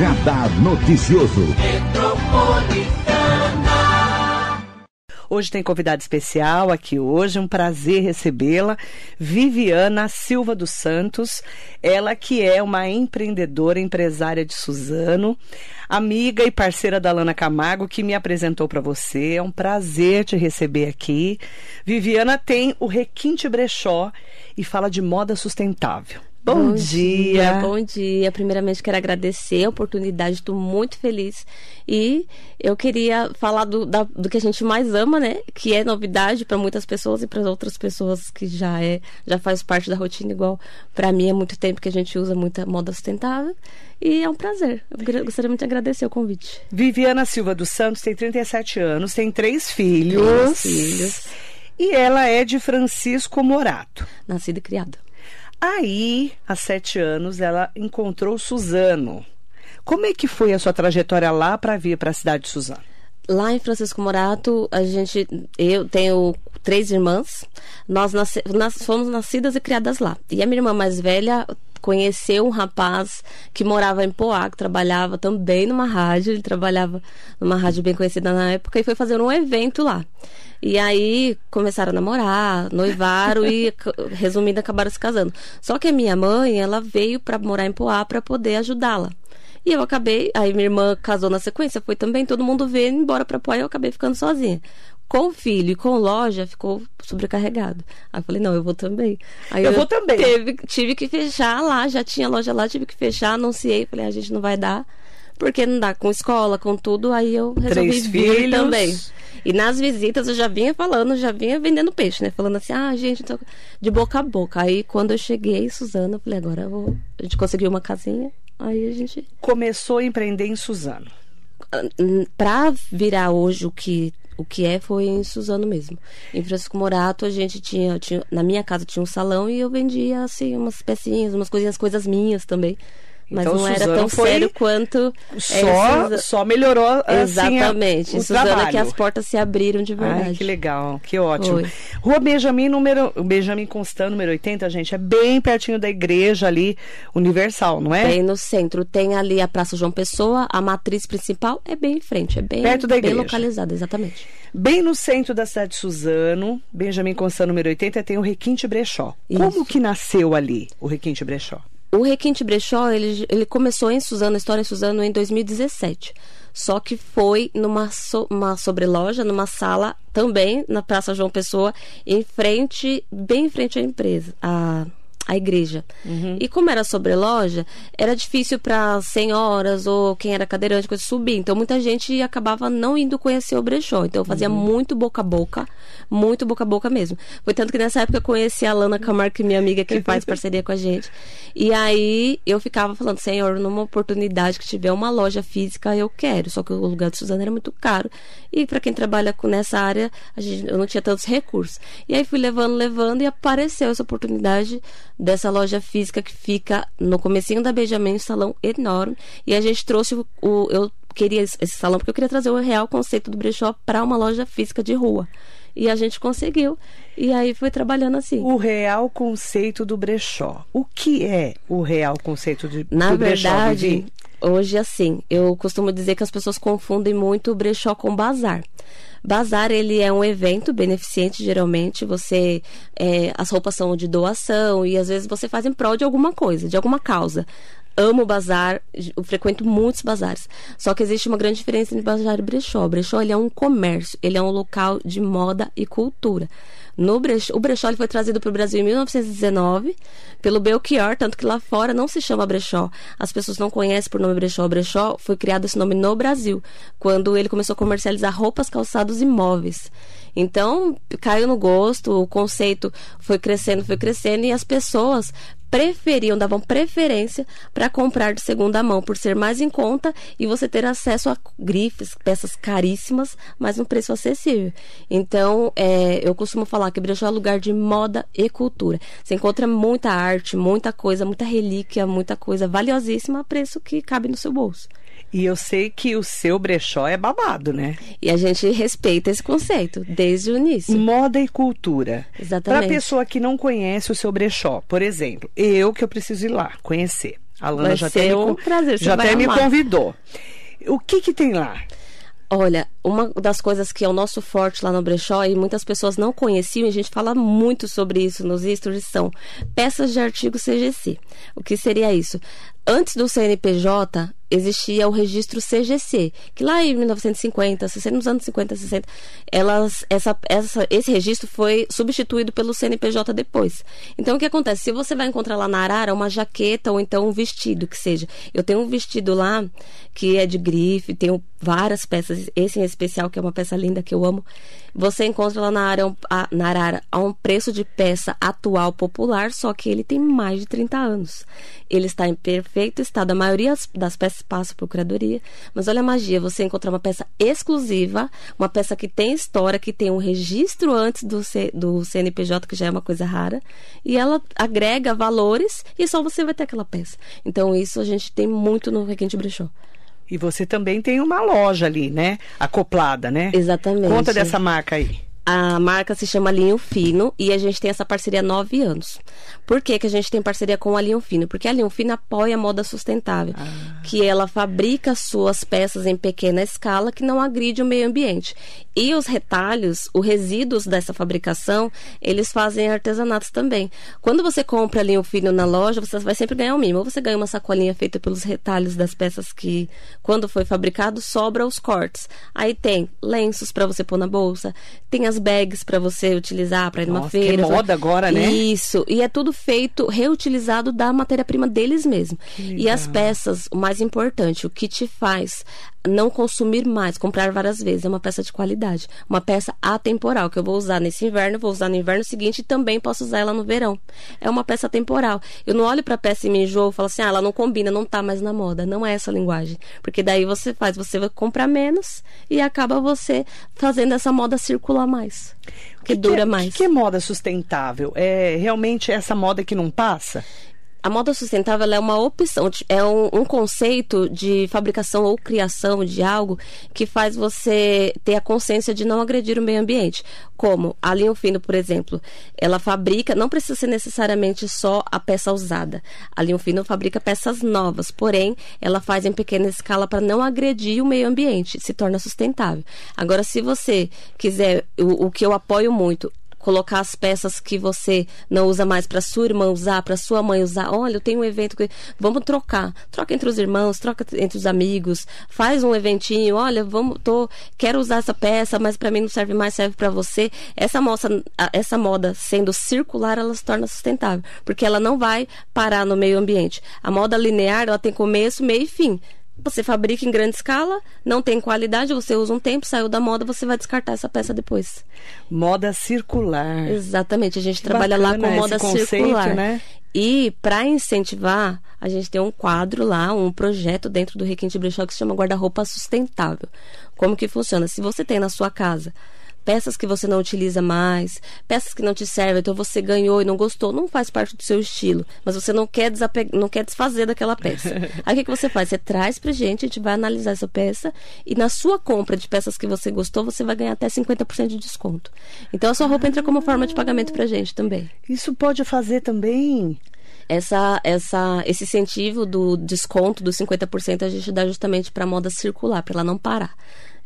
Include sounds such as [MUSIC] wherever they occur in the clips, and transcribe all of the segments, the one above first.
Radar Noticioso. Hoje tem convidada especial aqui hoje, um prazer recebê-la, Viviana Silva dos Santos, ela que é uma empreendedora, empresária de Suzano, amiga e parceira da Lana Camargo, que me apresentou para você. É um prazer te receber aqui. Viviana tem o Requinte Brechó e fala de moda sustentável. Bom, bom dia. dia. Bom dia. Primeiramente, quero agradecer a oportunidade, estou muito feliz. E eu queria falar do, da, do que a gente mais ama, né? Que é novidade para muitas pessoas e para outras pessoas que já é já faz parte da rotina, igual para mim é muito tempo que a gente usa muita moda sustentável. E é um prazer. Eu gostaria muito de agradecer o convite. Viviana Silva dos Santos tem 37 anos, tem três filhos. Três filhos. E ela é de Francisco Morato. Nascida e criada. Aí, há sete anos, ela encontrou Suzano. Como é que foi a sua trajetória lá para vir para a cidade de Suzano? Lá em Francisco Morato, a gente, eu tenho três irmãs. Nós, nasce, nós fomos nascidas e criadas lá. E a minha irmã mais velha conheceu um rapaz que morava em Poá, que trabalhava também numa rádio. Ele trabalhava numa rádio bem conhecida na época e foi fazer um evento lá. E aí começaram a namorar, noivaram e, [LAUGHS] resumindo, acabaram se casando. Só que a minha mãe, ela veio para morar em Poá para poder ajudá-la. E eu acabei, aí minha irmã casou na sequência, foi também, todo mundo veio embora para Poá e eu acabei ficando sozinha. Com filho e com loja, ficou sobrecarregado. Aí eu falei, não, eu vou também. Aí eu, eu vou também. Teve, tive que fechar lá, já tinha loja lá, tive que fechar, anunciei, falei, a gente não vai dar, porque não dá com escola, com tudo, aí eu resolvi Três vir filhos. também. E nas visitas eu já vinha falando, já vinha vendendo peixe, né? Falando assim, ah, gente, tô... de boca a boca. Aí quando eu cheguei, Suzana, eu falei, agora eu vou... a gente conseguiu uma casinha, aí a gente. Começou a empreender em Suzano. Pra virar hoje o que o que é foi em Suzano mesmo. Em Francisco Morato a gente tinha, tinha na minha casa tinha um salão e eu vendia assim umas pecinhas, umas coisinhas, coisas minhas também. Mas então, não era Suzano tão foi sério quanto. Só, só melhorou assim, Exatamente. A, o Suzana trabalho. que as portas se abriram de verdade. Ai, que legal, que ótimo. Foi. Rua Benjamin, número, Benjamin Constant, número 80, gente, é bem pertinho da igreja ali, Universal, não é? Bem no centro. Tem ali a Praça João Pessoa, a matriz principal é bem em frente, é bem, Perto da igreja. bem localizada, exatamente. Bem no centro da cidade de Suzano, Benjamin Constant, número 80, tem o Requinte Brechó. Como Isso. que nasceu ali o Requinte Brechó? O Requinte Brechó, ele, ele começou em Suzano, a história em Suzano, em 2017. Só que foi numa so, uma sobreloja, numa sala também, na Praça João Pessoa, em frente, bem em frente à empresa, a, a igreja. Uhum. E como era sobreloja, era difícil para senhoras ou quem era cadeirante coisa, subir. Então muita gente acabava não indo conhecer o brechó. Então eu fazia Uhum. muito boca a boca, muito boca a boca mesmo. Foi tanto que nessa época eu conheci a Lana Camargo, que é minha amiga que faz parceria com a gente. E aí eu ficava falando, senhor, numa oportunidade que tiver uma loja física, eu quero. Só que o lugar de Suzana era muito caro. E para quem trabalha com nessa área, a gente, eu não tinha tantos recursos. E aí fui levando, levando e apareceu essa oportunidade dessa loja física que fica no comecinho da Benjamin, um salão enorme. E a gente trouxe o, o- eu queria esse esse salão porque eu queria trazer o real conceito do brechó para uma loja física de rua. E a gente conseguiu. E aí foi trabalhando assim. O real conceito do brechó. O que é o real conceito de, Na do brechó, verdade, Vivi? Hoje assim, eu costumo dizer que as pessoas confundem muito o brechó com bazar. Bazar, ele é um evento beneficente, geralmente. Você, é, as roupas são de doação e às vezes você faz em prol de alguma coisa, de alguma causa. Amo bazar, frequento muitos bazares. Só que existe uma grande diferença entre bazar e brechó. O brechó ele é um comércio, ele é um local de moda e cultura. No brechó, o brechó foi trazido para o Brasil em 1919 pelo Belchior, tanto que lá fora não se chama brechó. As pessoas não conhecem por nome brechó. O brechó foi criado esse nome no Brasil, quando ele começou a comercializar roupas, calçados e móveis. Então, caiu no gosto, o conceito foi crescendo, foi crescendo, e as pessoas preferiam, davam preferência para comprar de segunda mão, por ser mais em conta e você ter acesso a grifes, peças caríssimas, mas um preço acessível. Então, é, eu costumo falar que brechó é lugar de moda e cultura. Você encontra muita arte, muita coisa, muita relíquia, muita coisa valiosíssima a preço que cabe no seu bolso. E eu sei que o seu brechó é babado, né? E a gente respeita esse conceito desde o início. Moda e cultura. Exatamente. Para pessoa que não conhece o seu brechó, por exemplo, eu que eu preciso ir lá conhecer. A Lana já até, um me, prazer, já até me convidou. O que que tem lá? Olha, uma das coisas que é o nosso forte lá no brechó e muitas pessoas não conheciam, e a gente fala muito sobre isso nos stories, são peças de artigo CGC. O que seria isso? Antes do CNPJ, existia o registro CGC, que lá em 1950, 60, nos anos 50, 60, elas, essa, essa, esse registro foi substituído pelo CNPJ depois. Então, o que acontece? Se você vai encontrar lá na Arara uma jaqueta ou então um vestido, que seja. Eu tenho um vestido lá que é de grife, tenho várias peças, esse em especial, que é uma peça linda que eu amo. Você encontra lá na, área, na Arara a um preço de peça atual popular, só que ele tem mais de 30 anos. Ele está em perfeito estado. A maioria das peças passa por curadoria. Mas olha a magia, você encontrar uma peça exclusiva, uma peça que tem história, que tem um registro antes do, C, do CNPJ, que já é uma coisa rara, e ela agrega valores e só você vai ter aquela peça. Então, isso a gente tem muito no Requinte Brechó. E você também tem uma loja ali, né? Acoplada, né? Exatamente. Conta dessa marca aí. A marca se chama Linho Fino e a gente tem essa parceria há nove anos. Por que, que a gente tem parceria com a Linho Fino? Porque a Linho Fino apoia a moda sustentável, ah. que ela fabrica suas peças em pequena escala que não agride o meio ambiente. E os retalhos, os resíduos dessa fabricação, eles fazem artesanatos também. Quando você compra Linho Fino na loja, você vai sempre ganhar o mínimo. Ou você ganha uma sacolinha feita pelos retalhos das peças que, quando foi fabricado, sobra os cortes. Aí tem lenços para você pôr na bolsa, tem as bags para você utilizar para ir numa Nossa, feira. Que moda agora, né? Isso. E é tudo feito reutilizado da matéria-prima deles mesmo. E as peças, o mais importante, o que te faz não consumir mais, comprar várias vezes, é uma peça de qualidade. Uma peça atemporal, que eu vou usar nesse inverno, vou usar no inverno seguinte e também posso usar ela no verão. É uma peça temporal. Eu não olho para a peça e me enjoo e falo assim, ah, ela não combina, não tá mais na moda. Não é essa a linguagem. Porque daí você faz, você vai comprar menos e acaba você fazendo essa moda circular mais. Que, que dura que é, mais. O que é moda sustentável? É realmente essa moda que não passa? A moda sustentável é uma opção, é um, um, conceito de fabricação ou criação de algo que faz você ter a consciência de não agredir o meio ambiente. Como a Linho Fino, por exemplo, ela fabrica, não precisa ser necessariamente só a peça usada. A Linho Fino fabrica peças novas, porém, ela faz em pequena escala para não agredir o meio ambiente, se torna sustentável. Agora, se você quiser, o, o que eu apoio muito, colocar as peças que você não usa mais para sua irmã usar, para sua mãe usar. Olha, eu tenho um evento que vamos trocar. Troca entre os irmãos, troca entre os amigos, faz um eventinho. Olha, vamos, tô, quero usar essa peça, mas para mim não serve mais, serve para você. Essa moça, essa moda sendo circular, ela se torna sustentável, porque ela não vai parar no meio ambiente. A moda linear, ela tem começo, meio e fim. Você fabrica em grande escala, não tem qualidade, você usa um tempo, saiu da moda, você vai descartar essa peça depois. Moda circular. Exatamente, a gente que trabalha lá com moda conceito, circular. Né? E para incentivar, a gente tem um quadro lá, um projeto dentro do Requinte Brechó que se chama Guarda-roupa Sustentável. Como que funciona? Se você tem na sua casa peças que você não utiliza mais, peças que não te servem, então você ganhou e não gostou, não faz parte do seu estilo, mas você não quer, desapeg... não quer desfazer daquela peça. [LAUGHS] Aí o que, que você faz? Você traz pra gente, a gente vai analisar essa peça e na sua compra de peças que você gostou, você vai ganhar até 50% de desconto. Então a sua roupa entra como forma de pagamento pra gente também. Isso pode fazer também essa, essa, esse incentivo do desconto dos 50% a gente dá justamente para a moda circular, para ela não parar.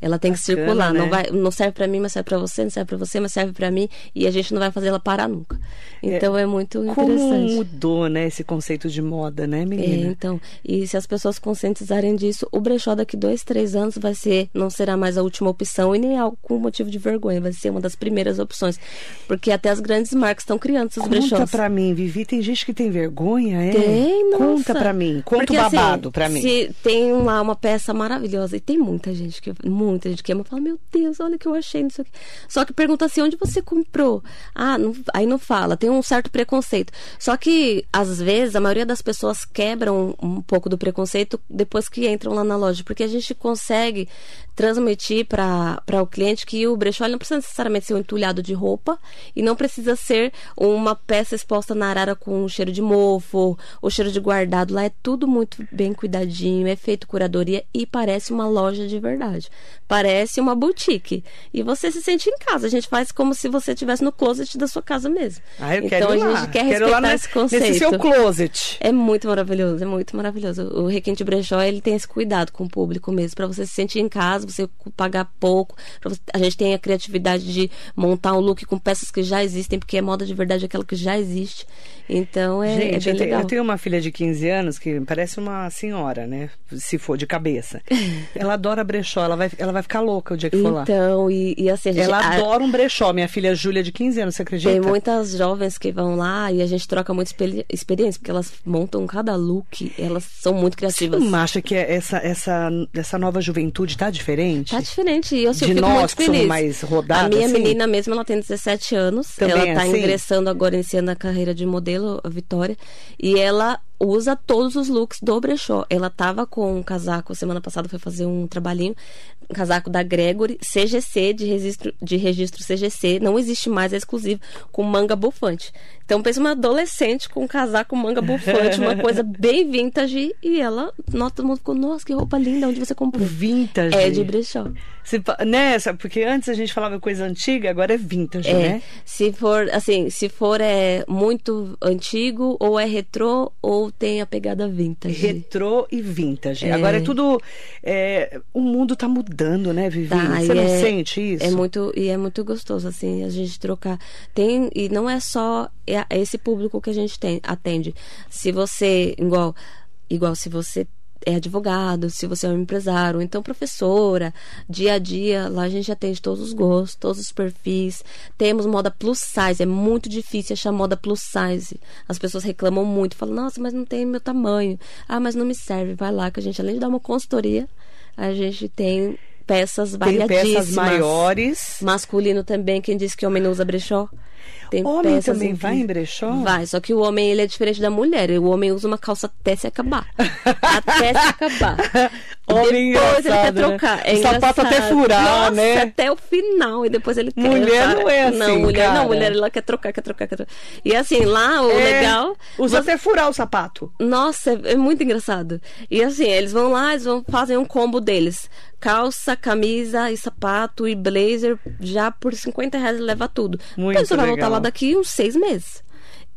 Ela tem Bacana, que circular, né? não vai, não serve para mim, mas serve para você, não serve para você, mas serve para mim, e a gente não vai fazer ela parar nunca. Então é, é muito como interessante. Como mudou, né, esse conceito de moda, né, menina? É, então, e se as pessoas conscientizarem disso, o brechó daqui dois, três anos vai ser, não será mais a última opção e nem algo com motivo de vergonha, vai ser uma das primeiras opções, porque até as grandes marcas estão criando esses Conta brechós. Conta para mim, Vivi, tem gente que tem vergonha, é? Tem, nossa. Conta para mim, conta porque, o babado assim, para mim. Se tem lá uma peça maravilhosa e tem muita gente que muita gente que ama, fala, meu Deus, olha o que eu achei nisso aqui. Só que pergunta assim, onde você comprou? Ah, não, aí não fala, tem um certo preconceito. Só que, às vezes, a maioria das pessoas quebram um, um pouco do preconceito depois que entram lá na loja, porque a gente consegue transmitir para o cliente que o brechó não precisa necessariamente ser um entulhado de roupa e não precisa ser uma peça exposta na arara com cheiro de mofo ou cheiro de guardado. Lá é tudo muito bem cuidadinho, é feito curadoria e parece uma loja de verdade. Parece uma boutique. E você se sente em casa. A gente faz como se você estivesse no closet da sua casa mesmo. Ah, eu então quero a lá. gente quer quero lá respeitar nesse, esse conceito. nesse seu closet. É muito maravilhoso, é muito maravilhoso. O Requinte Brechó, ele tem esse cuidado com o público mesmo, para você se sentir em casa, você pagar pouco. Você... a gente tem a criatividade de montar um look com peças que já existem, porque a moda de verdade é aquela que já existe. Então é, Gente, é bem eu, tenho, legal. eu tenho uma filha de 15 anos que parece uma senhora, né? Se for de cabeça. [LAUGHS] ela adora brechó, ela vai, ela vai ficar louca o dia que for lá. Então, e, e assim, a gente, Ela a- adora um brechó. Minha filha Júlia, de 15 anos, você acredita? Tem muitas jovens que vão lá e a gente troca muita experi- experiência, porque elas montam cada look, elas são muito Você criativas. não acha que essa, essa, essa nova juventude tá diferente? Tá diferente. E eu, assim, eu De fico nós muito que somos feliz. mais rodadas, A minha assim? menina mesmo, ela tem 17 anos. Também ela é tá assim? ingressando agora, iniciando a carreira de modelo, a Vitória. E ela usa todos os looks do brechó. Ela tava com um casaco, semana passada foi fazer um trabalhinho, um casaco da Gregory, CGC, de registro, de registro CGC, não existe mais, é exclusivo, com manga bufante. Então pensa uma adolescente com um casaco manga bufante, uma coisa [LAUGHS] bem vintage, e ela, nossa, todo mundo ficou, nossa, que roupa linda, onde você comprou? Vintage. É de brechó. Se né, porque antes a gente falava coisa antiga, agora é vintage, É, né? se for assim, se for é muito antigo ou é retrô ou tem a pegada vintage. Retrô e vintage. É. Agora é tudo. é, o mundo tá mudando, né, Vivi? Tá, Você não é- sente isso? É muito e é muito gostoso assim a gente trocar. Tem e não é só é é esse público que a gente tem atende. Se você igual igual se você é advogado, se você é um empresário, então professora, dia a dia, lá a gente atende todos os gostos, todos os perfis. Temos moda plus size, é muito difícil achar moda plus size. As pessoas reclamam muito, falam, nossa, mas não tem meu tamanho. Ah, mas não me serve. Vai lá que a gente, além de dar uma consultoria, a gente tem peças Tem variadíssimas. peças maiores. Masculino também, quem disse que homem não usa brechó. Tem Homem também vai em brechó? Vai, só que o homem ele é diferente da mulher. O homem usa uma calça até se acabar. até se acabar. [LAUGHS] Homem depois ele quer né? trocar. É O sapato até furar, Nossa, né? Até o final. E depois ele quer. Mulher sabe? não é assim, Não, mulher cara. não. Mulher ela quer trocar, quer trocar, quer trocar. E assim, lá o É, legal. Usa você- até furar o sapato. nossa, é, é muito engraçado. E assim, eles vão lá, eles vão fazer um combo deles. Calça, camisa e sapato e blazer, já por 50 reais ele leva tudo. Muito a pessoa vai voltar legal. lá daqui uns seis meses.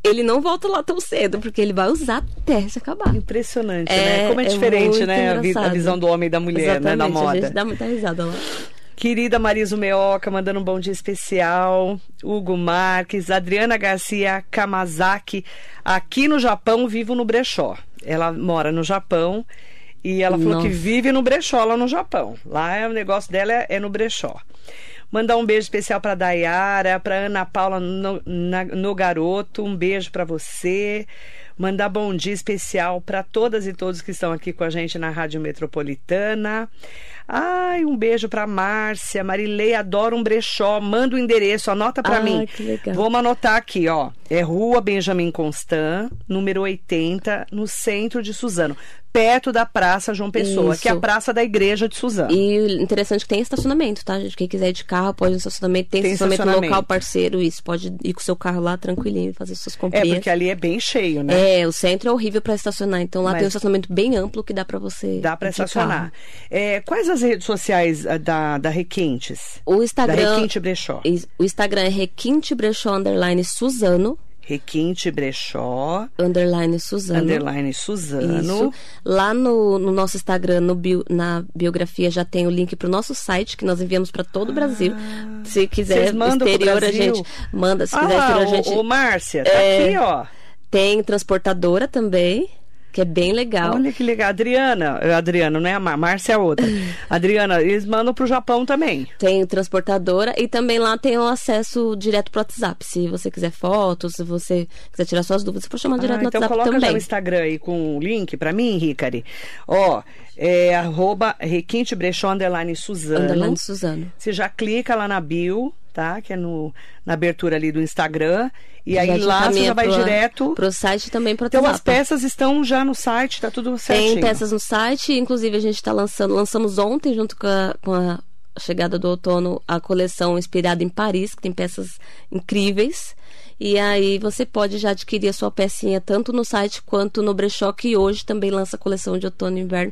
Ele não volta lá tão cedo, porque ele vai usar até se acabar. Impressionante, É, né? Como é é diferente, né? A, visão do homem e da mulher, né? Na Exatamente, A moda. gente dá muita risada lá. Querida Marisa Meoca, mandando um bom dia especial. Hugo Marques, Adriana Garcia Kamazaki, aqui no Japão, vivo no brechó. Ela mora no Japão e ela falou Nossa. que vive no brechó lá no Japão. Lá é, o negócio dela é, é no brechó. Mandar um beijo especial para Dayara, para Ana Paula no, na- no Garoto, um beijo para você. Mandar bom dia especial para todas e todos que estão aqui com a gente na Rádio Metropolitana. Ai, um beijo para Márcia, Marilei, adoro um brechó. Manda o endereço, anota para Ai, mim. que legal. Vamos anotar aqui, ó. É Rua Benjamin Constant, número 80, no centro de Suzano, perto da Praça João Pessoa, Isso. que é a praça da igreja de Suzano. E interessante é que tem estacionamento, tá, gente? Quem quiser ir de carro pode ir no estacionamento. Tem, Tem estacionamento, estacionamento. local parceiro, isso. Pode ir com o seu carro lá tranquilinho e fazer suas É, comprinhas. porque ali é bem cheio, né? É, o centro é horrível pra estacionar. Então lá Mas- tem um estacionamento bem amplo que dá pra você. Dá para estacionar. É, quais as redes sociais ah, da, da Requintes? O Da Instagram. Requinte Brechó. O Instagram é Requinte Brechó Underline Suzano. Requinte Brechó, Underline Suzano. underline Suzano. Isso. Lá no, no nosso Instagram, no bio- na biografia, já tem o link pro nosso site, que nós enviamos para todo o Brasil. Se quiser Ah. Exterior, a gente manda. Se ah, quiser exterior, a gente. ô, ô, Márcia, tá É. aqui, ó. Tem transportadora também, que é bem legal. Olha que legal. Adriana, eh, Adriana, não é a Mar, Márcia é a outra. [LAUGHS] Adriana, eles mandam pro Japão também. Tem transportadora e também lá tem o acesso direto pro WhatsApp. Se você quiser fotos, se você quiser tirar suas dúvidas, você pode chamar direto Ah, no então WhatsApp coloca já também. o Instagram aí com o link pra mim, Ricari. Ó, é arroba Requinte Brechó, underline Suzano. Underline Suzano. Você já clica lá na bio, tá? Que é no, na abertura ali do Instagram. E Já aí lá você já vai pro- direto. Pro site também pro Então as peças estão já no site, tá tudo certinho. Tem peças no site, inclusive a gente está lançando, lançamos ontem, junto com a, com a chegada do outono, a coleção inspirada em Paris, que tem peças incríveis. E aí você pode já adquirir a sua pecinha tanto no site quanto no brechó, que hoje também lança a coleção de outono e inverno.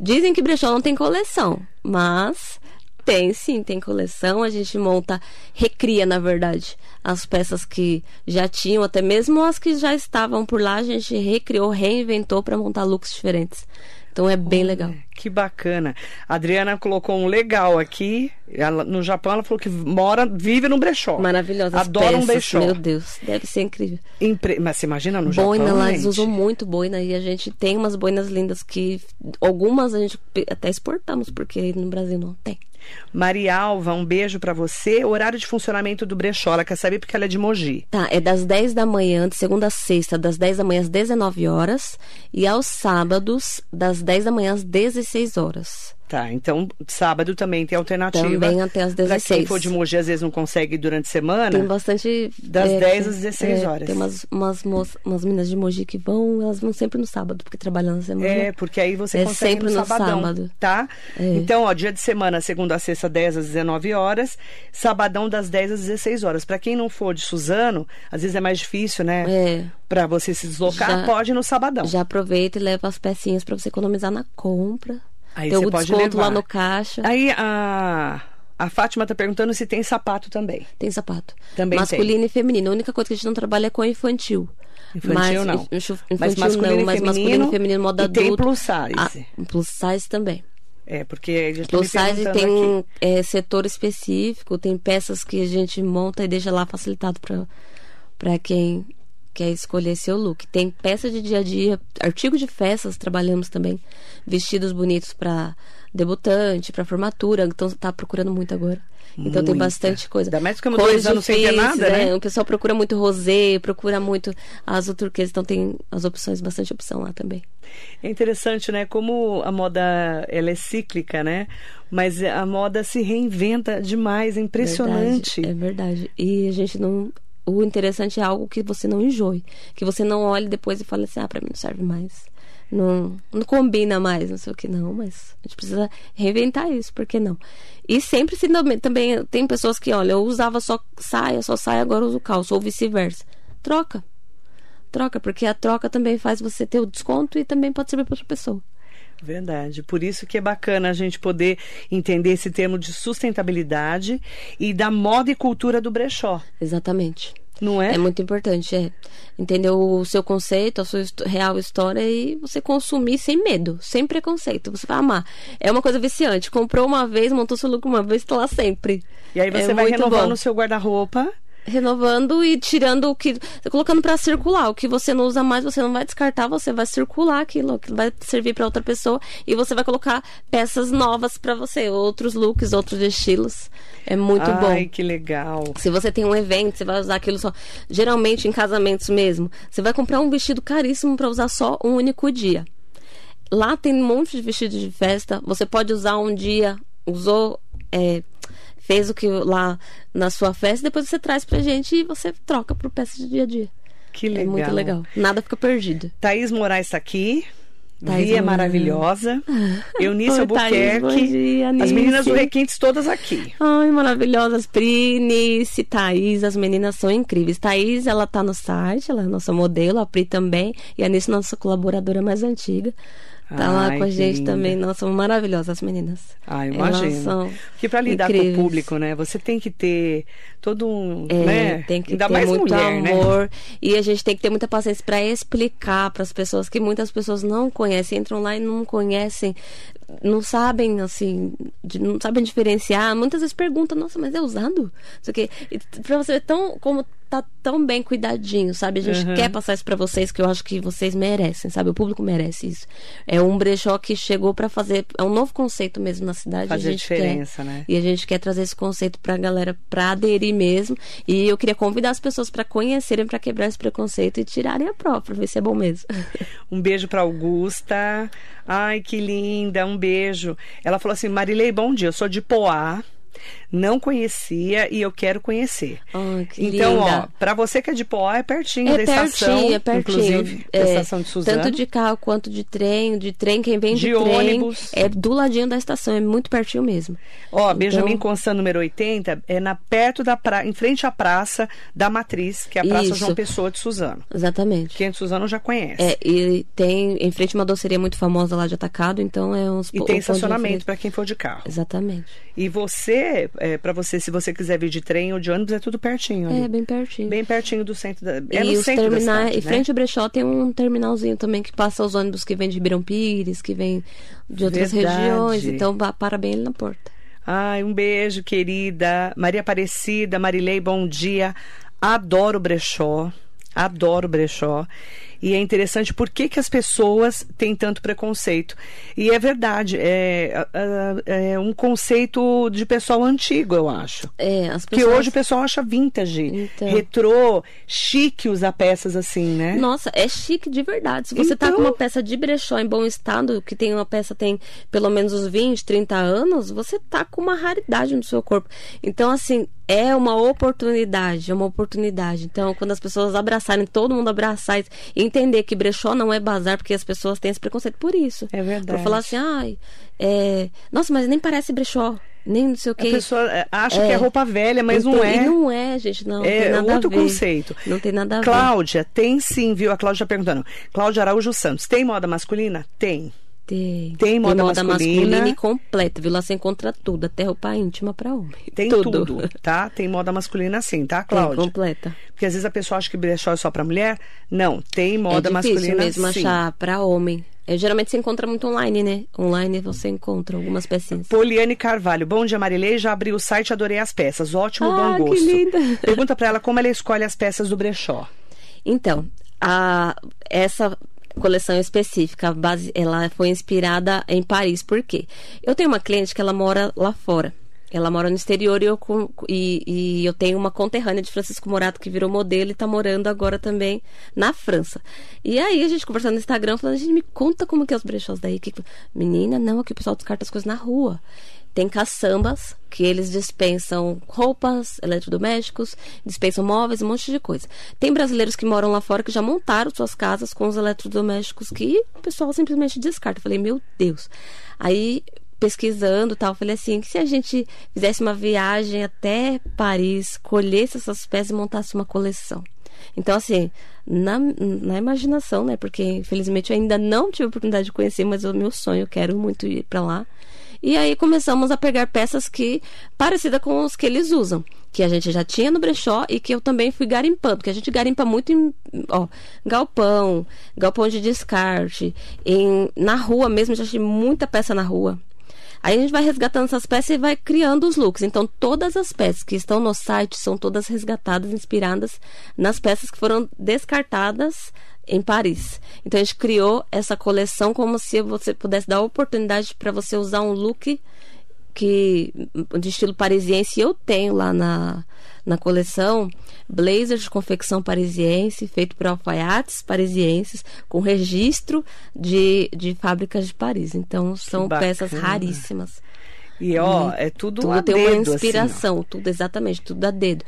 Dizem que brechó não tem coleção, mas Tem, sim, tem coleção. A gente monta, recria, na verdade, as peças que já tinham, até mesmo as que já estavam por lá, a gente recriou, reinventou para montar looks diferentes. Então é bem legal. Que bacana. A Adriana colocou um legal aqui. Ela, no Japão, ela falou que mora, vive num brechó. Maravilhosa. Adora peças, um brechó. Meu Deus, deve ser incrível. Impre... Mas você imagina no boina, Japão, lá gente? eles usam muito boina e a gente tem umas boinas lindas que algumas a gente até exportamos porque no Brasil não tem. Maria Alva, um beijo para você. Horário de funcionamento do brechó, ela quer saber porque ela é de Mogi. Tá, é das 10 da manhã, de segunda a sexta, das 10 da manhã às 19 horas. E aos sábados, das 10 da manhã às 16 horas. Tá, então sábado também tem alternativa. Também até às Pra 16. quem for de Mogi, às vezes não consegue durante a semana. Tem bastante. Das é, 10 às 16 é, horas. Tem umas, umas, moças- umas meninas de Mogi que vão, elas vão sempre no sábado, porque trabalham na semana. É, porque aí você É consegue sempre no no sabadão, sábado. tá? É. Então, ó, dia de semana, segunda a sexta, 10 às 19 horas, sabadão das 10 às 16 horas. Pra quem não for de Suzano, às vezes é mais difícil, né? É. Pra você se deslocar, Já- pode no sabadão. Já aproveita e leva as pecinhas pra você economizar na compra. Aí tem você o pode desconto levar. lá no caixa. Aí a, a Fátima tá perguntando se tem sapato também. Tem sapato. Também masculino e feminino. A única coisa que a gente não trabalha é com infantil. Infantil mas, não. infantil Mas masculino não, e mas masculino feminino e feminino moda e tem plus size. Ah, plus size também. É, porque estão me Plus size tem é, setor específico, tem peças que a gente monta e deixa lá facilitado para quem quer escolher seu look. Tem peça de dia a dia, artigo de festas, trabalhamos também. Vestidos bonitos para debutante, para formatura, então tá procurando muito agora. Então tem Muita. bastante coisa. Ainda mais que ficamos dois anos sem ter nada, né? O pessoal procura muito rosé, procura muito azul turquesa, então tem as opções, bastante opção lá também. É interessante, né? Como a moda ela é cíclica, né? Mas a moda se reinventa demais, é impressionante. Verdade, é verdade. E a gente não. O interessante é algo que você não enjoe. Que você não olhe depois e fale assim, ah, pra mim não serve mais. Não, não combina mais, não sei o que não, mas a gente precisa reinventar isso, por que não? E sempre se também, tem pessoas que, olha, eu usava só saia, só saia, agora eu uso calça, ou vice-versa. Troca. Troca, porque a troca também faz você ter o desconto e também pode servir para outra pessoa. Verdade. Por isso que é bacana a gente poder entender esse termo de sustentabilidade e da moda e cultura do brechó. Exatamente. Não é? É muito importante, é. Entender o seu conceito, a sua real história e você consumir sem medo, sem preconceito. Você vai amar. É uma coisa viciante. Comprou uma vez, montou seu lucro uma vez, tá lá sempre. E aí você É vai renovando o seu guarda-roupa. Renovando e tirando o que. colocando pra circular. O que você não usa mais, você não vai descartar, você vai circular aquilo, que vai servir pra outra pessoa. E você vai colocar peças novas pra você, outros looks, outros estilos. É muito bom. Ai, que legal. Se você tem um evento, você vai usar aquilo só. Geralmente em casamentos mesmo, você vai comprar um vestido caríssimo para usar só um único dia. Lá tem um monte de vestidos de festa. Você pode usar um dia, usou, é, fez o que lá na sua festa, depois você traz pra gente e você troca por peça de dia a dia. Que legal. É muito legal. Nada fica perdido. Thaís Moraes está aqui. Thaís Via Moraes. maravilhosa. [LAUGHS] Eunice Oi, Thaís, Albuquerque. dia, As meninas do Requintes todas aqui. Ai, maravilhosas. Pri, Thaís, as meninas são incríveis. Thaís, ela tá no site, ela é nossa modelo, a Pri também. E a Anice, nossa colaboradora mais antiga. Tá lá Ai, com a gente linda. também. Nossa, são maravilhosas as meninas. Ah, Elas imagino. são Porque para lidar com o incríveis. público, né? Você tem que ter todo um. É, né? tem que Ainda ter mais muito mulher, né? amor e a gente tem que ter muita paciência para explicar para as pessoas que muitas pessoas não conhecem, entram lá e não conhecem, não sabem assim, não sabem diferenciar. Muitas vezes perguntam, nossa, mas é usado? Isso aqui. Para você ver tão como tá tão bem cuidadinho, sabe? A gente Uhum. quer passar isso para vocês que eu acho que vocês merecem, sabe? O público merece isso. É um brechó que chegou para fazer, é um novo conceito mesmo na cidade. Fazer a gente diferença, quer, né? e a gente quer trazer esse conceito pra galera pra aderir mesmo. E eu queria convidar as pessoas pra conhecerem, pra quebrar esse preconceito e tirarem a prova, pra ver se é bom mesmo. [LAUGHS] Um beijo para Augusta. Ai, que linda. Um beijo. Ela falou assim: Marilei, bom dia. Eu sou de Poá. Não conhecia e eu quero conhecer. Oh, que então, linda. ó, para você que é de Poá, é pertinho É da estação, pertinho, é pertinho. inclusive, da É, estação de Suzano. Tanto de carro quanto de trem, de trem, quem vem de, De trem. ônibus. É do ladinho da estação, é muito pertinho mesmo. Ó, Benjamin Então- Constant, número 80, é na, perto da pra... em frente à praça da Matriz, que é a Praça Isso. João Pessoa de Suzano. Exatamente. Quem é de Suzano já conhece. É, e tem em frente uma doceria muito famosa lá de atacado, então é uns E tem estacionamento para quem for de carro. Exatamente. E você, é, para você, se você quiser vir de trem ou de ônibus, é tudo pertinho. ali. É, bem pertinho. Bem pertinho do centro da. É e no centro da terminais, cidade, e né? frente ao brechó tem um terminalzinho também que passa os ônibus que vêm de Ribeirão Pires, que vêm de outras Verdade. regiões, então para bem ali na porta. Ai, um beijo, querida. Maria Aparecida, Marilei, bom dia. Adoro brechó. Adoro brechó. E é interessante por que, que as pessoas têm tanto preconceito. E é verdade, é, é, um conceito de pessoal antigo, eu acho. É, as Porque pessoas... hoje o pessoal acha vintage, Então. retrô, chique usar peças assim, né? Nossa, é chique de verdade. Se você tá Então- com uma peça de brechó em bom estado, que tem uma peça tem pelo menos uns 20, 30 anos, você tá com uma raridade no seu corpo. Então, assim, é uma oportunidade, é uma oportunidade. Então, quando as pessoas abraçarem, todo mundo abraçar e entender que brechó não é bazar, porque as pessoas têm esse preconceito por isso. É verdade. Por falar assim, ai, é... nossa, mas nem parece brechó, nem não sei o A quê. pessoa é, acha É. que é roupa velha, mas não Então, é. E não é, gente, não. É tem nada outro a conceito. Não tem nada a ver. Cláudia, tem sim, viu? A Cláudia perguntando. Cláudia Araújo Santos, tem moda masculina? Tem. Tem. Tem moda masculina. e completa, viu? Lá você encontra tudo, até roupa íntima pra homem. Tem tudo. tá? Tem moda masculina sim, tá, Tem, Cláudia? completa. Porque às vezes a pessoa acha que brechó é só pra mulher. Não, tem moda é difícil masculina mesmo sim. achar pra homem. É, geralmente você encontra muito online, né? Online você encontra algumas pecinhas. Poliane Carvalho, bom dia Marilei, já abri o site, adorei as peças, ótimo, Ah, bom que gosto. linda. Pergunta pra ela como ela escolhe as peças do brechó. Então, a, essa coleção específica, base, ela foi inspirada em Paris. Por quê? Eu tenho uma cliente que ela mora lá fora. Ela mora no exterior e eu, e, e eu tenho uma conterrânea de Francisco Morato que virou modelo e está morando agora também na França. E aí a gente conversando no Instagram, falando, gente, me conta como que é os brechós daí. Que... Menina, não, aqui o pessoal descarta as coisas na rua. Tem caçambas, que eles dispensam roupas, eletrodomésticos, dispensam móveis, um monte de coisa. Tem brasileiros que moram lá fora que já montaram suas casas com os eletrodomésticos que o pessoal simplesmente descarta. Eu falei, meu Deus. Aí, pesquisando tal, falei assim, que se a gente fizesse uma viagem até Paris, colhesse essas peças e montasse uma coleção. Então, assim, na, na imaginação, né? Porque, infelizmente, eu ainda não tive a oportunidade de conhecer, mas é o meu sonho, eu quero muito ir para lá. E aí começamos a pegar peças que parecida com os que eles usam, que a gente já tinha no brechó e que eu também fui garimpando, porque a gente garimpa muito em ó, galpão, galpão de descarte, em, na rua mesmo, já achei muita peça na rua. Aí a gente vai resgatando essas peças e vai criando os looks. Então, todas as peças que estão no site são todas resgatadas, inspiradas nas peças que foram descartadas em Paris. Então, a gente criou essa coleção como se você pudesse dar oportunidade para você usar um look que de estilo parisiense. Eu tenho lá na, na coleção blazer de confecção parisiense feito por alfaiates parisienses com registro de, de fábricas de Paris. Então são peças raríssimas. E ó, E é tudo, tudo a tem dedo, uma assim, inspiração tudo exatamente tudo a dedo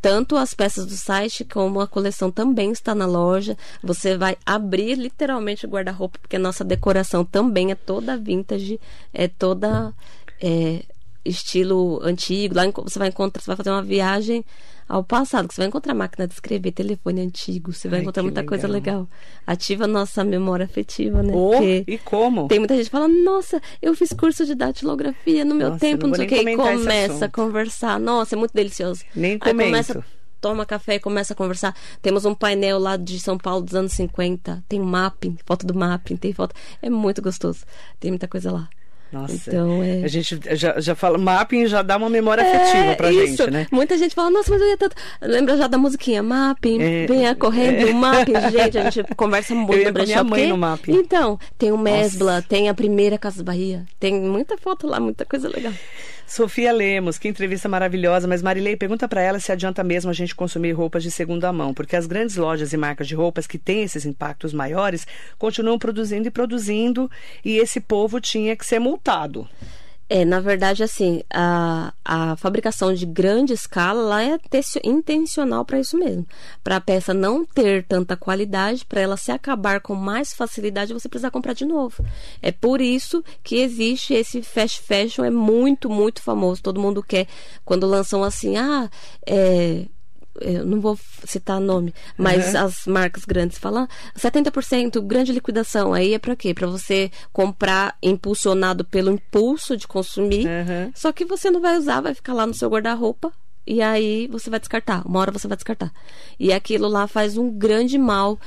tanto as peças do site como a coleção também está na loja. Você vai abrir literalmente o guarda-roupa, porque a nossa decoração também é toda vintage, é toda é, estilo antigo. Lá você vai encontrar, você vai fazer uma viagem ao passado, que você vai encontrar máquina de escrever, telefone antigo, você vai Ai, encontrar muita coisa legal. legal. Ativa a nossa memória afetiva, né? Oh, Porque e como? tem muita gente que fala, nossa, eu fiz curso de datilografia no meu Nossa, tempo, não não sei o que, e começa a conversar. Nossa, é muito delicioso. Nem Aí começa, toma café e começa a conversar. Temos um painel lá de São Paulo dos anos 50, tem um mapping, foto do mapping, tem foto. É muito gostoso. Tem muita coisa lá. Nossa, Então, é- a gente já, já fala, mapping já dá uma memória afetiva pra isso. gente, né? Muita gente fala, nossa, mas eu ia tanto. Lembra já da musiquinha Mapping, É. venha correndo, Mapping, gente, a gente conversa muito Eu ia a minha mãe porque- no Mapping. Então, tem o Mesbla, tem a primeira Casa Bahia, tem muita foto lá, muita coisa legal. Sofia Lemos, que entrevista maravilhosa, mas Marilei, pergunta pra ela se adianta mesmo a gente consumir roupas de segunda mão, porque as grandes lojas e marcas de roupas que têm esses impactos maiores continuam produzindo e produzindo, e esse povo tinha que ser multado. É, na verdade, assim, a, a fabricação de grande escala lá é intencional para isso mesmo. Para a peça não ter tanta qualidade, para ela se acabar com mais facilidade, você precisa comprar de novo. É por isso que existe esse fast fashion, é muito, muito famoso. Todo mundo quer, quando lançam assim, ah, é, eu não vou citar nome, mas uhum. as marcas grandes falam 70% grande liquidação. Aí é para quê? Para você comprar impulsionado pelo impulso de consumir. Uhum. Só que você não vai usar, vai ficar lá no seu guarda-roupa e aí você vai descartar. Uma hora você vai descartar. E aquilo lá faz um grande mal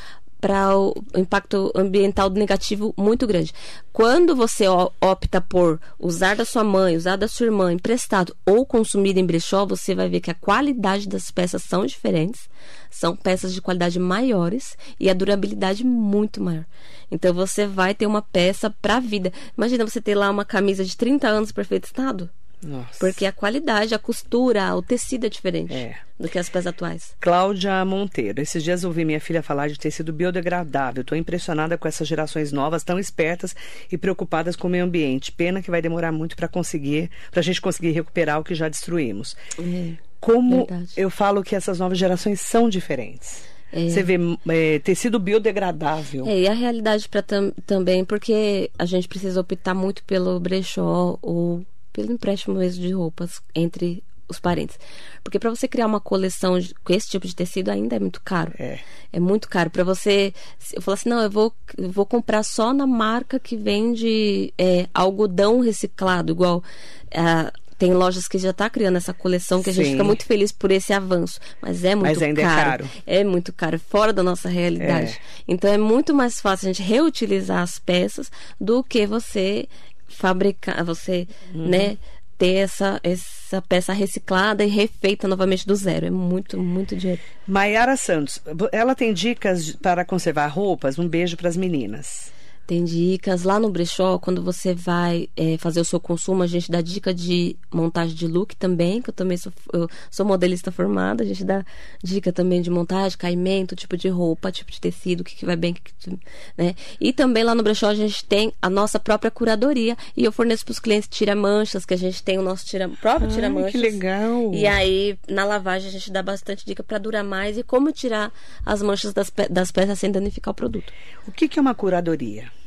para o impacto ambiental negativo muito grande. Quando você opta por usar da sua mãe, usar da sua irmã emprestado ou consumir em brechó, você vai ver que a qualidade das peças são diferentes, são peças de qualidade maiores e a durabilidade muito maior. Então você vai ter uma peça para a vida. Imagina você ter lá uma camisa de 30 anos em perfeito estado. Nossa. Porque a qualidade, a costura, o tecido é diferente é. do que as peças atuais. Cláudia Monteiro, esses dias ouvi minha filha falar de tecido biodegradável. Estou impressionada com essas gerações novas, tão espertas e preocupadas com o meio ambiente. Pena que vai demorar muito para conseguir, para a gente conseguir recuperar o que já destruímos. É. Como Verdade. eu falo que essas novas gerações são diferentes. É. Você vê é, tecido biodegradável. É, e a realidade para tam, também, porque a gente precisa optar muito pelo brechó ou pelo empréstimo mesmo de roupas entre os parentes. Porque para você criar uma coleção de, com esse tipo de tecido ainda é muito caro. É, é muito caro. Para você. Eu falo assim, não, eu vou, eu vou comprar só na marca que vende é, algodão reciclado, igual. É, tem lojas que já está criando essa coleção que a gente fica muito feliz por esse avanço, mas é muito mas ainda caro. É, caro. é muito caro, fora da nossa realidade. É. Então é muito mais fácil a gente reutilizar as peças do que você fabricar, você, uhum. né, ter essa, essa peça reciclada e refeita novamente do zero. É muito, muito dinheiro. Maiara Santos, ela tem dicas para conservar roupas? Um beijo para as meninas. Tem dicas. Lá no brechó, quando você vai é, fazer o seu consumo, a gente dá dica de montagem de look também, que eu também sou, eu sou modelista formada. A gente dá dica também de montagem, caimento, tipo de roupa, tipo de tecido, o que, que vai bem, que, né? E também lá no brechó a gente tem a nossa própria curadoria e eu forneço para os clientes tira-manchas, que a gente tem o nosso tira, próprio tira-manchas. Que legal! E aí, na lavagem, a gente dá bastante dica para durar mais e como tirar as manchas das, das peças sem danificar o produto. O que, que é uma curadoria?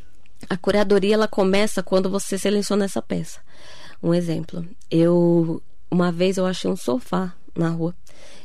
A curadoria ela começa quando você seleciona essa peça. Um exemplo, eu uma vez eu achei um sofá na rua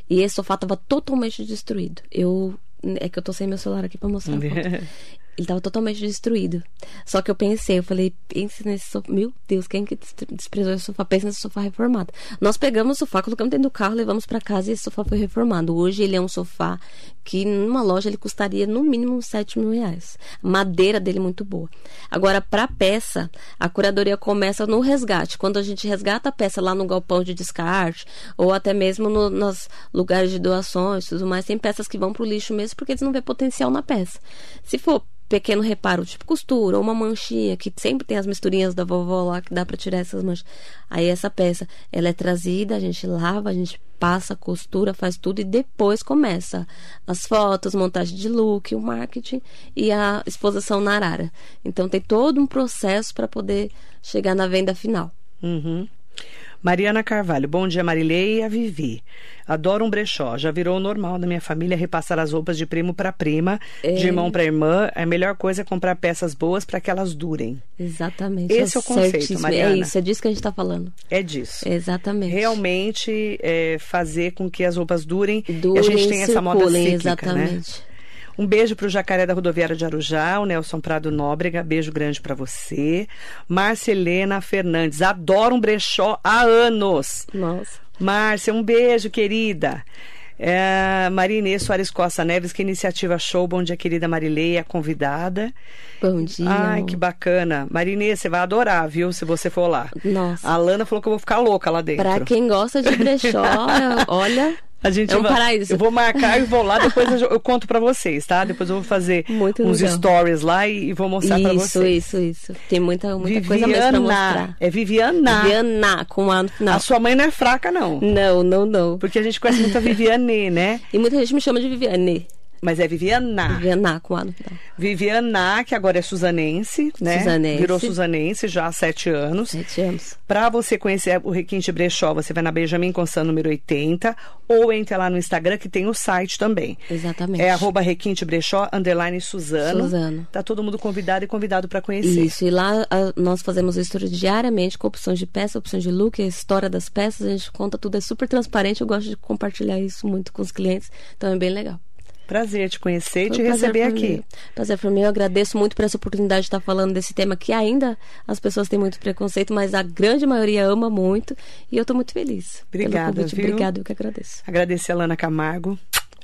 e esse sofá estava totalmente destruído. Eu é que eu tô sem meu celular aqui para mostrar. [LAUGHS] Ele estava totalmente destruído. Só que eu pensei, eu falei, pense nesse sofá. Meu Deus, quem que desprezou esse sofá? Pensa nesse sofá reformado. Nós pegamos o sofá, colocamos dentro do carro, levamos para casa e esse sofá foi reformado. Hoje ele é um sofá que numa loja ele custaria no mínimo 7 mil reais. Madeira dele é muito boa. Agora, para peça, a curadoria começa no resgate. Quando a gente resgata a peça lá no galpão de descarte, ou até mesmo no, nos lugares de doações tudo mais, tem peças que vão para o lixo mesmo porque eles não vê potencial na peça. Se for pequeno reparo, tipo costura, ou uma manchinha, que sempre tem as misturinhas da vovó lá que dá para tirar essas manchas. Aí essa peça, ela é trazida, a gente lava, a gente passa, costura, faz tudo e depois começa as fotos, montagem de look, o marketing e a exposição na arara. Então tem todo um processo para poder chegar na venda final. Uhum. Mariana Carvalho, bom dia Marilei e a Vivi. Adoro um brechó, já virou normal da minha família repassar as roupas de primo para prima, é... de irmão para irmã. A melhor coisa é comprar peças boas para que elas durem. Exatamente. Esse é o conceito, é Mariana. É isso, é disso que a gente está falando. É disso. Exatamente. Realmente é, fazer com que as roupas durem, durem e a gente tem essa moda cíclica, né? exatamente. Né? Um beijo para o Jacaré da Rodoviária de Arujá, o Nelson Prado Nóbrega, beijo grande para você. Márcia Helena Fernandes, adoro um brechó há anos. Nossa. Márcia, um beijo, querida. É, Maria Inês Soares Costa Neves, que iniciativa show. Bom dia, querida Marileia, convidada. Bom dia. Ai, que bacana. Maria Inês, você vai adorar, viu, se você for lá. Nossa. A Lana falou que eu vou ficar louca lá dentro. Pra quem gosta de brechó, [LAUGHS] olha. A gente é um vai, paraíso. Eu vou marcar e vou lá, depois eu, eu conto para vocês, tá? Depois eu vou fazer Muito uns legal. stories lá e, e vou mostrar para vocês. Isso, isso, isso. Tem muita, muita coisa mesmo pra mostrar. É Viviana. Viviana, com A final. A sua mãe não é fraca, não. Não, não, não. Porque a gente conhece muito a Viviane, né? E muita gente me chama de Viviane. Mas é Viviana. Viviana com A no final. Viviana, que agora é suzanense, né? Suzanense. Virou suzanense já há sete anos. Sete anos. Para você conhecer o Requinte Brechó, você vai na Benjamin Constant número 80 ou entra lá no Instagram que tem o site também. Exatamente. É arroba Requinte Brechó, underline Suzano. Suzano. Tá todo mundo convidado e convidado para conhecer. Isso, e lá a, nós fazemos o estudo diariamente com opções de peça, opções de look, a história das peças, a gente conta tudo, é super transparente, eu gosto de compartilhar isso muito com os clientes, então é bem legal. Prazer te conhecer e te um receber aqui. mim. Prazer para mim. Eu agradeço muito por essa oportunidade de estar falando desse tema que ainda as pessoas têm muito preconceito, mas a grande maioria ama muito e eu estou muito feliz. Obrigada, viu? Obrigada, eu que agradeço. Agradecer a Lana Camargo,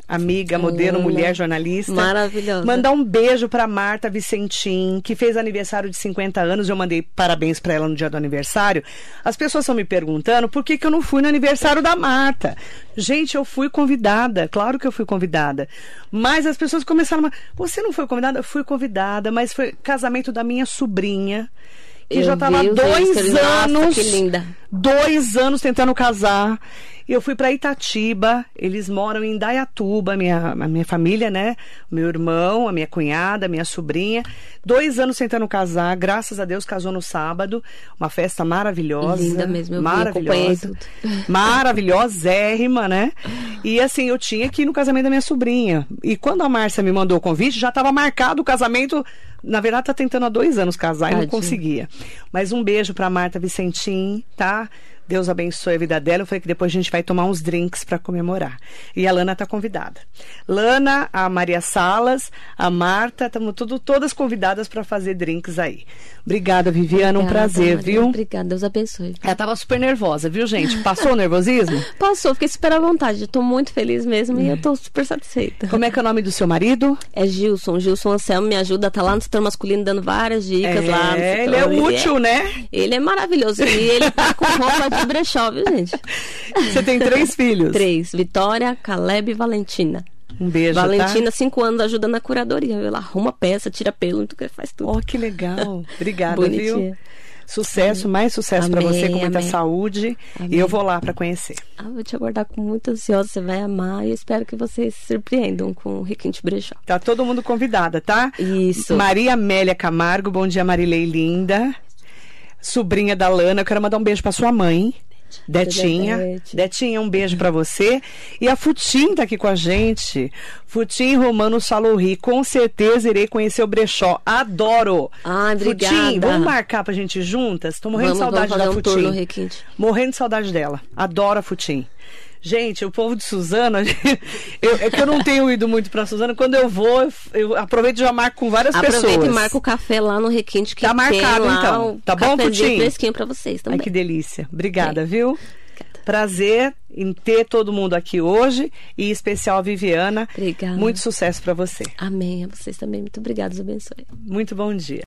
amiga, modelo, mulher, jornalista. maravilhosa. Mandar um beijo para Marta Vicentim, que fez aniversário de 50 anos. Eu mandei parabéns para ela no dia do aniversário. As pessoas estão me perguntando por que, que eu não fui no aniversário da Marta. Gente, eu fui convidada, claro que eu fui convidada. Mas as pessoas começaram a. Você não foi convidada? Eu fui convidada, mas foi casamento da minha sobrinha. Que Eu já estava dois stories. Nossa, anos. que linda. Dois anos tentando casar. E eu fui para Itatiba, eles moram em Dayatuba, minha, a minha família, né? Meu irmão, a minha cunhada, a minha sobrinha. Dois anos tentando casar, graças a Deus casou no sábado. Uma festa maravilhosa. Linda mesmo, eu vi, maravilhosa. tudo. [LAUGHS] Maravilhosérrima, né? E assim, eu tinha que ir no casamento da minha sobrinha. E quando a Márcia me mandou o convite, já estava marcado o casamento. Na verdade, tá tentando há dois anos casar e não conseguia. Mas um beijo pra Marta Vicentim, tá? Deus abençoe a vida dela. Eu falei que depois a gente vai tomar uns drinks para comemorar. E a Lana tá convidada. Lana, a Maria Salas, a Marta, estamos tudo, todas convidadas para fazer drinks aí. Obrigada, Viviana. um Obrigada, prazer, Maria. viu? Obrigada, Deus abençoe. Ela tava super nervosa, viu, gente? Passou o nervosismo? [LAUGHS] Passou, fiquei super à vontade. Eu tô muito feliz mesmo e eu tô super satisfeita. Como é que é o nome do seu marido? É Gilson. Gilson Anselmo me ajuda, tá lá no setor masculino dando várias dicas É, lá setor. ele é útil, né? Ele é maravilhoso. E ele tá com roupa [LAUGHS] de brechó, viu, gente? [LAUGHS] Você tem três filhos? Três. Vitória, Caleb e Valentina. Um beijo, Valentina, tá? cinco anos, ajuda na curadoria. Ela arruma peça, tira pelo, faz tudo. Oh, que legal. [LAUGHS] Obrigada, Bonitinha. viu? Sucesso, mais sucesso para Amém, você, com muita amém. saúde. E eu vou lá para conhecer. Ah, vou te aguardar com muito ansiosa, você vai amar e espero que vocês se surpreendam com o Requinte Brechó. Tá todo mundo convidada, tá? Isso. Maria Amélia Camargo, bom dia, Marilei linda. Sobrinha da Lana, eu quero mandar um beijo para sua mãe. Detinha. Detinha, um beijo para você. E a Futim tá aqui com a gente. Futim Romano Salorri, com certeza irei conhecer o brechó. Adoro. Ai, obrigada. Futim, vamos marcar pra gente ir juntas? Tô morrendo de Vamos, saudade vamos fazer da um Futim. Requinte. Morrendo de saudade dela. Adoro a Futim. Gente, o povo de Suzano, [LAUGHS] eu, é que eu não tenho ido muito pra Suzano. Quando eu vou, eu, aproveito e já marco com várias Aproveita pessoas. e marca o café lá no Requinte que Tá marcado, então. o Tá bom, cafezinho Putin? fresquinho pra vocês também. Ai, que delícia. Obrigada, viu? Prazer em ter todo mundo aqui hoje e em especial a Viviana. Obrigada. Muito sucesso pra você. Amém. A vocês também. Muito obrigada. Deus abençoe. Muito bom dia.